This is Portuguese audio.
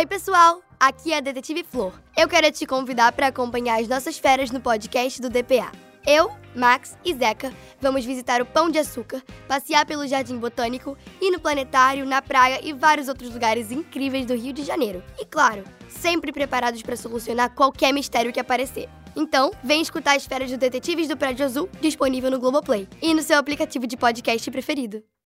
Oi, pessoal! Aqui é a Detetive Flor. Eu quero te convidar para acompanhar as nossas férias no podcast do DPA. Eu, Max e Zeca vamos visitar o Pão de Açúcar, passear pelo Jardim Botânico, ir no planetário, na praia e vários outros lugares incríveis do Rio de Janeiro. E claro, sempre preparados para solucionar qualquer mistério que aparecer. Então, vem escutar as férias do Detetives do Prédio Azul, disponível no Globoplay e no seu aplicativo de podcast preferido.